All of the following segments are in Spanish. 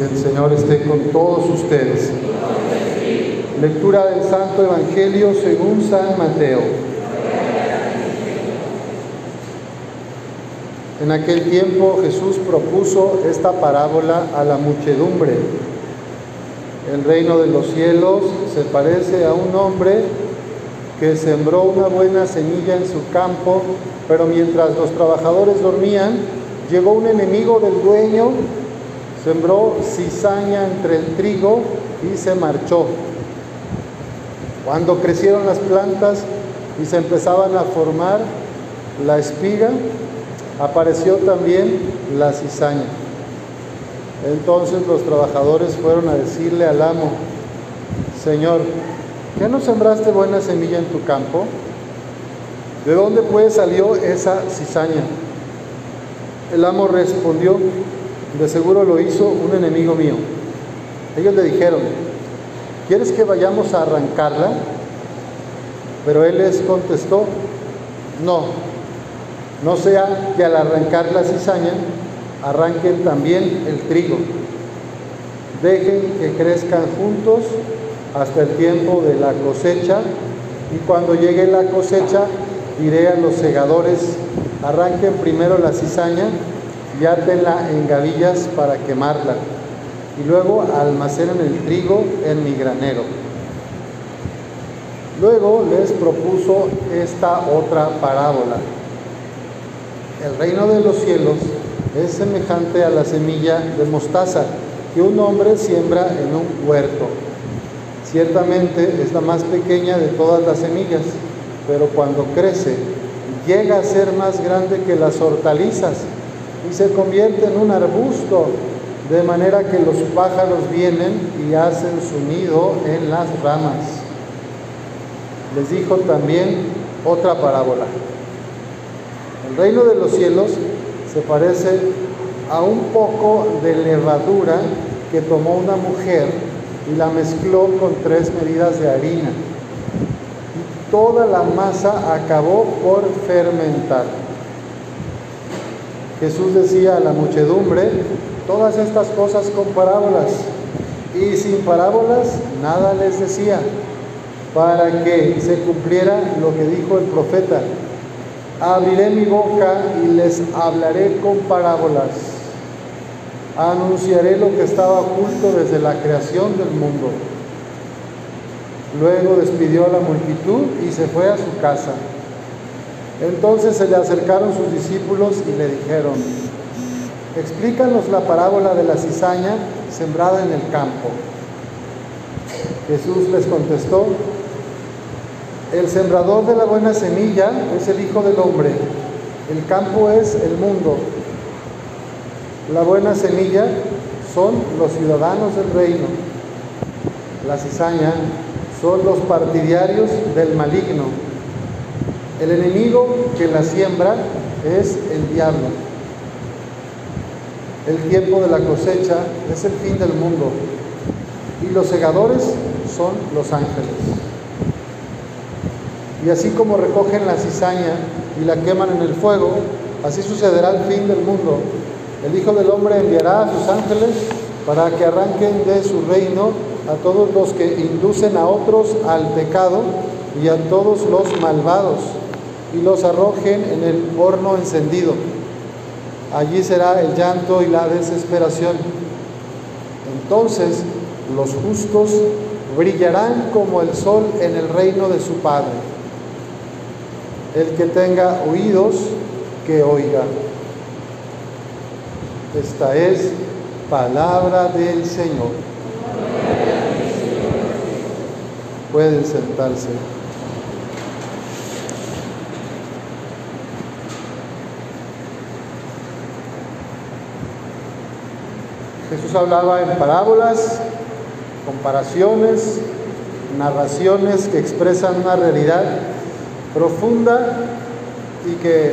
Que el Señor esté con todos ustedes. Lectura del Santo Evangelio según San Mateo. En aquel tiempo Jesús propuso esta parábola a la muchedumbre. El reino de los cielos se parece a un hombre que sembró una buena semilla en su campo, pero mientras los trabajadores dormían, llegó un enemigo del dueño, sembró cizaña entre el trigo y se marchó. Cuando crecieron las plantas y se empezaban a formar la espiga, apareció también la cizaña. Entonces los trabajadores fueron a decirle al amo, Señor, ¿qué no sembraste buena semilla en tu campo? ¿De dónde pues salió esa cizaña? El amo respondió, de seguro lo hizo un enemigo mío. Ellos le dijeron, ¿quieres que vayamos a arrancarla? Pero él les contestó, no, no sea que al arrancar la cizaña arranquen también el trigo. Dejen que crezcan juntos hasta el tiempo de la cosecha y cuando llegue la cosecha diré a los segadores, arranquen primero la cizaña y átenla en gavillas para quemarla y luego almacenen el trigo en mi granero. Luego les propuso esta otra parábola. El reino de los cielos es semejante a la semilla de mostaza que un hombre siembra en un huerto. Ciertamente es la más pequeña de todas las semillas, pero cuando crece llega a ser más grande que las hortalizas y se convierte en un arbusto, de manera que los pájaros vienen y hacen su nido en las ramas. Les dijo también otra parábola. El reino de los cielos se parece a un poco de levadura que tomó una mujer y la mezcló con tres medidas de harina. Y toda la masa acabó por fermentar. Jesús decía a la muchedumbre, todas estas cosas con parábolas, y sin parábolas nada les decía, para que se cumpliera lo que dijo el profeta, abriré mi boca y les hablaré con parábolas, anunciaré lo que estaba oculto desde la creación del mundo. Luego despidió a la multitud y se fue a su casa. Entonces se le acercaron sus discípulos y le dijeron, explícanos la parábola de la cizaña sembrada en el campo. Jesús les contestó, el sembrador de la buena semilla es el Hijo del Hombre, el campo es el mundo. La buena semilla son los ciudadanos del reino. La cizaña son los partidarios del maligno. El enemigo que la siembra es el diablo. El tiempo de la cosecha es el fin del mundo y los segadores son los ángeles. Y así como recogen la cizaña y la queman en el fuego, así sucederá el fin del mundo. El Hijo del Hombre enviará a sus ángeles para que arranquen de su reino a todos los que inducen a otros al pecado y a todos los malvados y los arrojen en el horno encendido. Allí será el llanto y la desesperación. Entonces los justos brillarán como el sol en el reino de su Padre. El que tenga oídos, que oiga. Esta es palabra del Señor. Pueden sentarse. Jesús hablaba en parábolas, comparaciones, narraciones que expresan una realidad profunda y que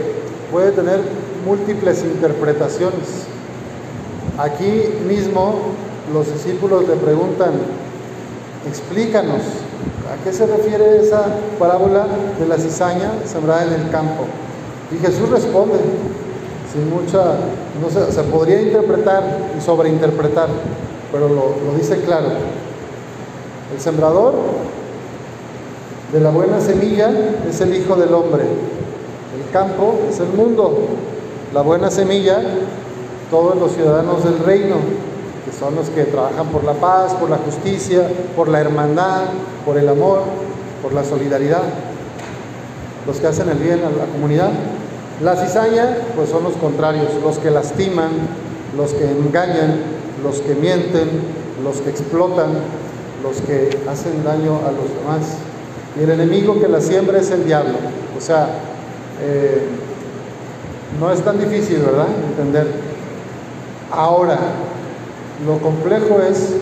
puede tener múltiples interpretaciones. Aquí mismo los discípulos le preguntan, explícanos, ¿a qué se refiere esa parábola de la cizaña sembrada en el campo? Y Jesús responde, sin mucha, no sé, se podría interpretar y sobreinterpretar. pero lo, lo dice claro. El sembrador de la buena semilla es el Hijo del Hombre. El campo es el mundo. La buena semilla, todos los ciudadanos del reino, que son los que trabajan por la paz, por la justicia, por la hermandad, por el amor, por la solidaridad, los que hacen el bien a la comunidad. La cizaña, pues son los contrarios, los que lastiman, los que engañan, los que mienten, los que explotan, los que hacen daño a los demás. Y el enemigo que la siembra es el diablo. O sea, eh, no es tan difícil, ¿verdad? Entender. Ahora, lo complejo es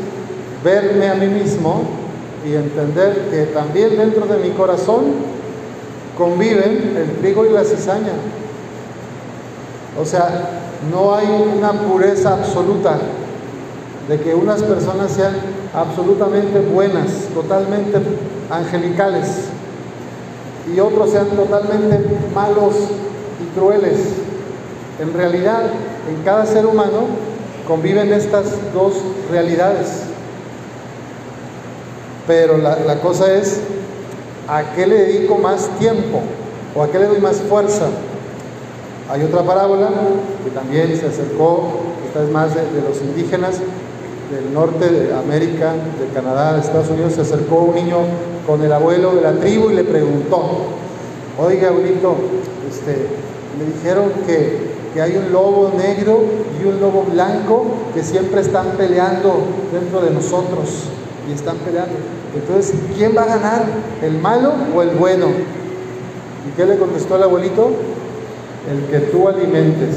verme a mí mismo y entender que también dentro de mi corazón conviven el trigo y la cizaña. O sea, no hay una pureza absoluta de que unas personas sean absolutamente buenas, totalmente angelicales, y otros sean totalmente malos y crueles. En realidad, en cada ser humano conviven estas dos realidades. Pero la, la cosa es, ¿a qué le dedico más tiempo? ¿O a qué le doy más fuerza? Hay otra parábola que también se acercó, esta es más de, los indígenas del norte de América, de Canadá, de Estados Unidos, se acercó un niño con el abuelo de la tribu y le preguntó, oiga abuelito, este, me dijeron que, que hay un lobo negro y un lobo blanco que siempre están peleando dentro de nosotros y están peleando. Entonces, ¿quién va a ganar? ¿El malo o el bueno? ¿Y qué le contestó el abuelito? El que tú alimentes,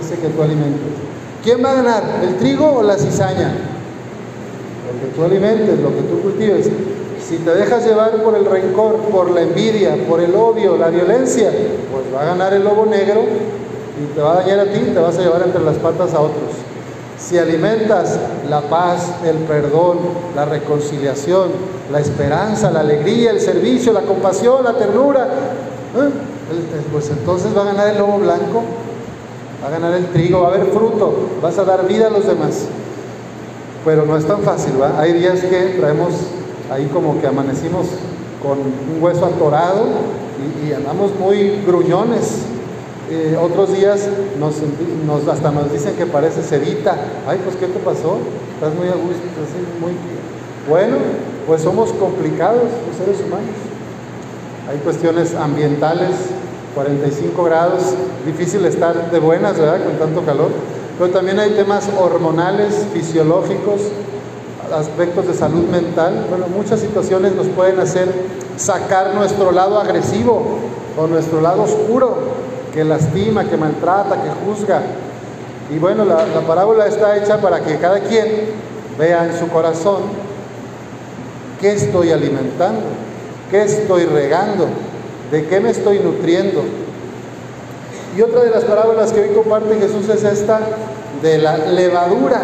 ese que tú alimentes. ¿Quién va a ganar? ¿El trigo o la cizaña? Lo que tú alimentes, lo que tú cultives. Si te dejas llevar por el rencor, por la envidia, por el odio, la violencia, pues va a ganar el lobo negro y te va a dañar a ti te vas a llevar entre las patas a otros. Si alimentas la paz, el perdón, la reconciliación, la esperanza, la alegría, el servicio, la compasión, la ternura, ¿eh? Pues entonces va a ganar el lobo blanco, va a ganar el trigo, va a haber fruto, vas a dar vida a los demás. Pero no es tan fácil, ¿va? Hay días que traemos ahí como que amanecimos con un hueso atorado y, y andamos muy gruñones. Eh, otros días nos, hasta nos dicen que parece sedita. Ay, pues ¿qué te pasó? Estás muy a gusto, así, muy... Bueno, pues somos complicados los seres humanos. Hay cuestiones ambientales, 45 grados, difícil estar de buenas, ¿verdad? Con tanto calor. Pero también hay temas hormonales, fisiológicos, aspectos de salud mental. Bueno, muchas situaciones nos pueden hacer sacar nuestro lado agresivo o nuestro lado oscuro, que lastima, que maltrata, que juzga. Y bueno, la, la parábola está hecha para que cada quien vea en su corazón qué estoy alimentando, qué estoy regando, de qué me estoy nutriendo. Y otra de las parábolas que hoy comparte Jesús es esta de la levadura.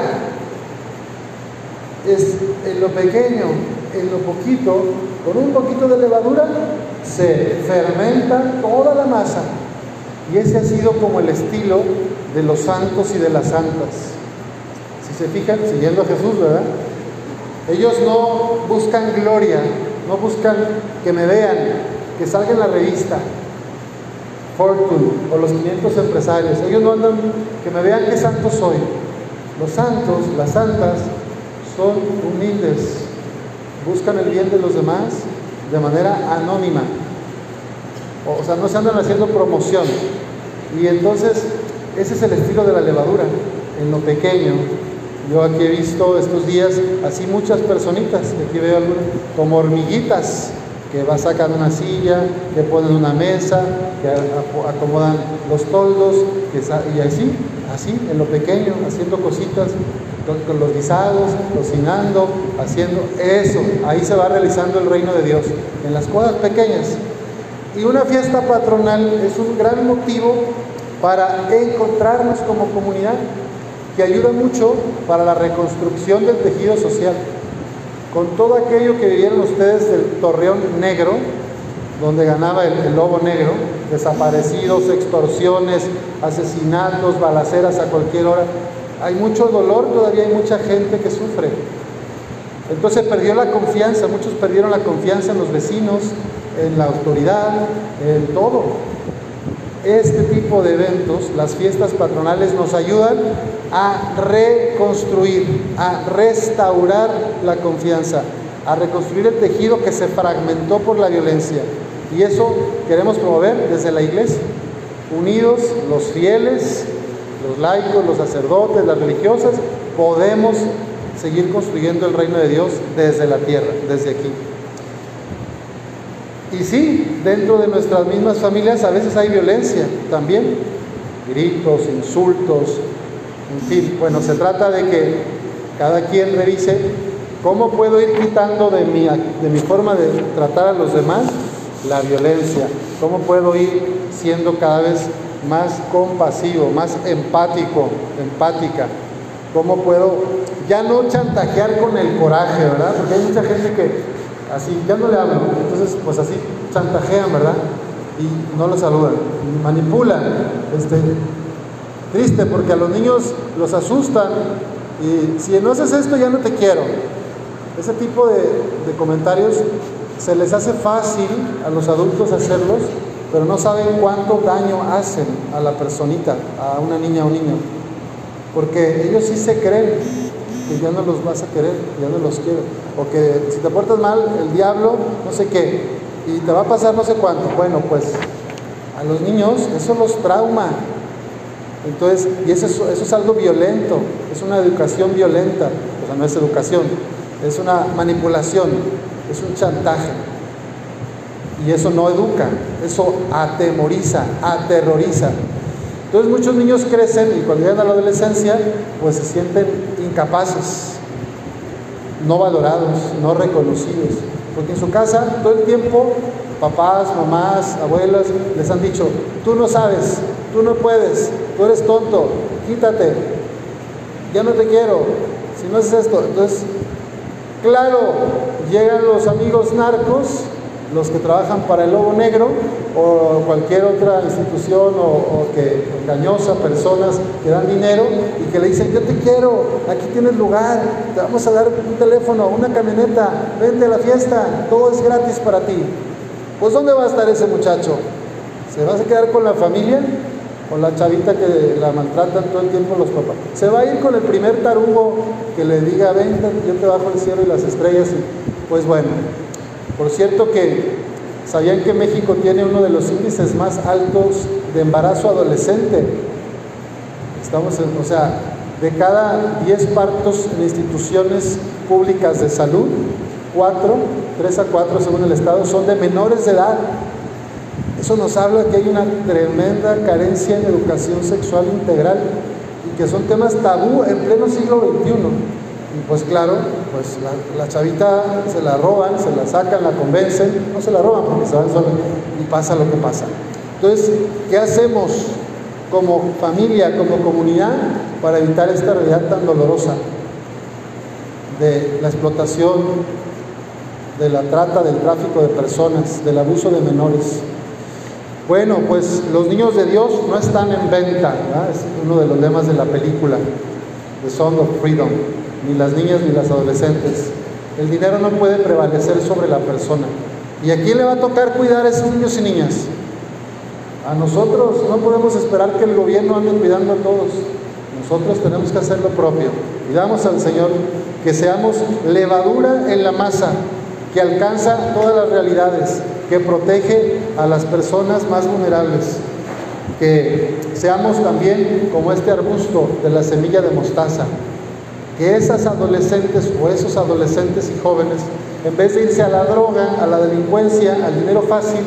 Es en lo pequeño, en lo poquito, con un poquito de levadura se fermenta toda la masa. Y ese ha sido como el estilo de los santos y de las santas. Si se fijan, siguiendo a Jesús, ¿verdad? Ellos no buscan gloria, no buscan que me vean, que salga en la revista, Fortune o los 500 empresarios. Ellos no andan que me vean qué santo soy. Los santos, las santas, son humildes, buscan el bien de los demás de manera anónima. O sea, no se andan haciendo promoción. Y entonces, ese es el estilo de la levadura, en lo pequeño. Yo aquí he visto estos días así muchas personitas, aquí veo como hormiguitas, que va sacando una silla, que ponen una mesa, que acomodan los toldos, que y así, así, en lo pequeño, haciendo cositas con los guisados, cocinando, haciendo eso. Ahí se va realizando el reino de Dios, en las cosas pequeñas. Y una fiesta patronal es un gran motivo para encontrarnos como comunidad, que ayuda mucho para la reconstrucción del tejido social con todo aquello que vivieron ustedes del Torreón Negro, donde ganaba el, el, lobo negro, desaparecidos, extorsiones, asesinatos, balaceras a cualquier hora. hay mucho dolor, todavía hay mucha gente que sufre. Entonces perdió la confianza, muchos perdieron la confianza en los vecinos, en la autoridad, en todo. Este tipo de eventos, las fiestas patronales, nos ayudan a reconstruir, a restaurar la confianza, a reconstruir el tejido que se fragmentó por la violencia. Y eso queremos promover desde la iglesia, unidos los fieles, los laicos, los sacerdotes, las religiosas, podemos seguir construyendo el reino de Dios desde la tierra, desde aquí. Y sí, dentro de nuestras mismas familias a veces hay violencia también, gritos, insultos, en fin. Bueno, se trata de que cada quien revise cómo puedo ir quitando de mi, de mi forma de tratar a los demás la violencia, cómo puedo ir siendo cada vez más compasivo, más empático, empática, cómo puedo ya no chantajear con el coraje, ¿verdad? Porque hay mucha gente que así, ya no le hablo, entonces pues así chantajean, ¿verdad? Y no lo saludan, manipulan, este, triste porque a los niños los asustan y si no haces esto ya no te quiero. Ese tipo de, de comentarios se les hace fácil a los adultos hacerlos, pero no saben cuánto daño hacen a la personita, a una niña o un niño, porque ellos sí se creen que ya no los vas a querer, ya no los quiero. O que si te portas mal, el diablo, no sé qué, y te va a pasar no sé cuánto. Bueno, pues a los niños eso los trauma. Entonces, y eso, eso es algo violento, es una educación violenta, o sea, no es educación, es una manipulación, es un chantaje. Y eso no educa, eso atemoriza, aterroriza. Entonces muchos niños crecen y cuando llegan a la adolescencia, pues se sienten incapaces, no valorados, no reconocidos. Porque en su casa todo el tiempo papás, mamás, abuelas les han dicho, tú no sabes, tú no puedes, tú eres tonto, quítate, ya no te quiero, si no haces esto. Entonces, claro, llegan los amigos narcos los que trabajan para el Lobo Negro o cualquier otra institución o, que engañosa, personas que dan dinero y que le dicen, yo te quiero, aquí tienes lugar, te vamos a dar un teléfono, una camioneta, vente a la fiesta, todo es gratis para ti. Pues ¿dónde va a estar ese muchacho? ¿Se va a quedar con la familia? ¿Con la chavita que la maltratan todo el tiempo los papás? ¿Se va a ir con el primer tarugo que le diga, ven, yo te bajo el cielo y las estrellas? pues bueno, por cierto que sabían que México tiene uno de los índices más altos de embarazo adolescente. Estamos en, o sea, de cada 10 partos en instituciones públicas de salud, 4, 3 a 4 según el Estado, son de menores de edad. Eso nos habla que hay una tremenda carencia en educación sexual integral y que son temas tabú en pleno siglo XXI. Y pues claro, pues la, chavita se la roban, se la sacan, la convencen, no se la roban porque se van y pasa lo que pasa. Entonces, ¿qué hacemos como familia, como comunidad para evitar esta realidad tan dolorosa de la explotación, de la trata, del tráfico de personas, del abuso de menores? Bueno, pues los niños de Dios no están en venta, es uno de los lemas de la película, The Song of Freedom ni las niñas ni las adolescentes. El dinero no puede prevalecer sobre la persona. ¿Y a quién le va a tocar cuidar a esos niños y niñas? A nosotros no podemos esperar que el gobierno ande cuidando a todos. Nosotros tenemos que hacer lo propio. Pidamos al Señor que seamos levadura en la masa, que alcanza todas las realidades, que protege a las personas más vulnerables, que seamos también como este arbusto de la semilla de mostaza, que esas adolescentes o esos adolescentes y jóvenes, en vez de irse a la droga, a la delincuencia, al dinero fácil,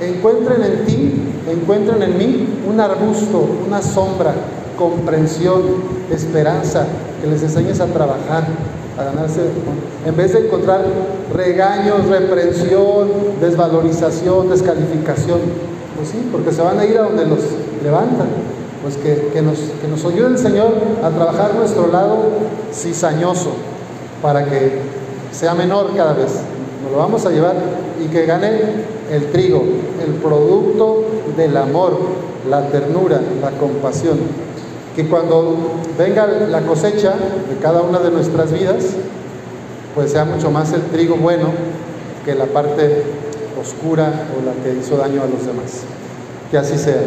encuentren en ti, encuentren en mí un arbusto, una sombra, comprensión, esperanza, que les enseñes a trabajar, a ganarse, en vez de encontrar regaños, reprensión, desvalorización, descalificación, pues sí, porque se van a ir a donde los levantan pues que, nos, que nos ayude el Señor a trabajar nuestro lado cizañoso para que sea menor cada vez. Nos lo vamos a llevar y que gane el trigo, el producto del amor, la ternura, la compasión. que cuando venga la cosecha de cada una de nuestras vidas, pues sea mucho más el trigo bueno que la parte oscura o la que hizo daño a los demás. Que así sea.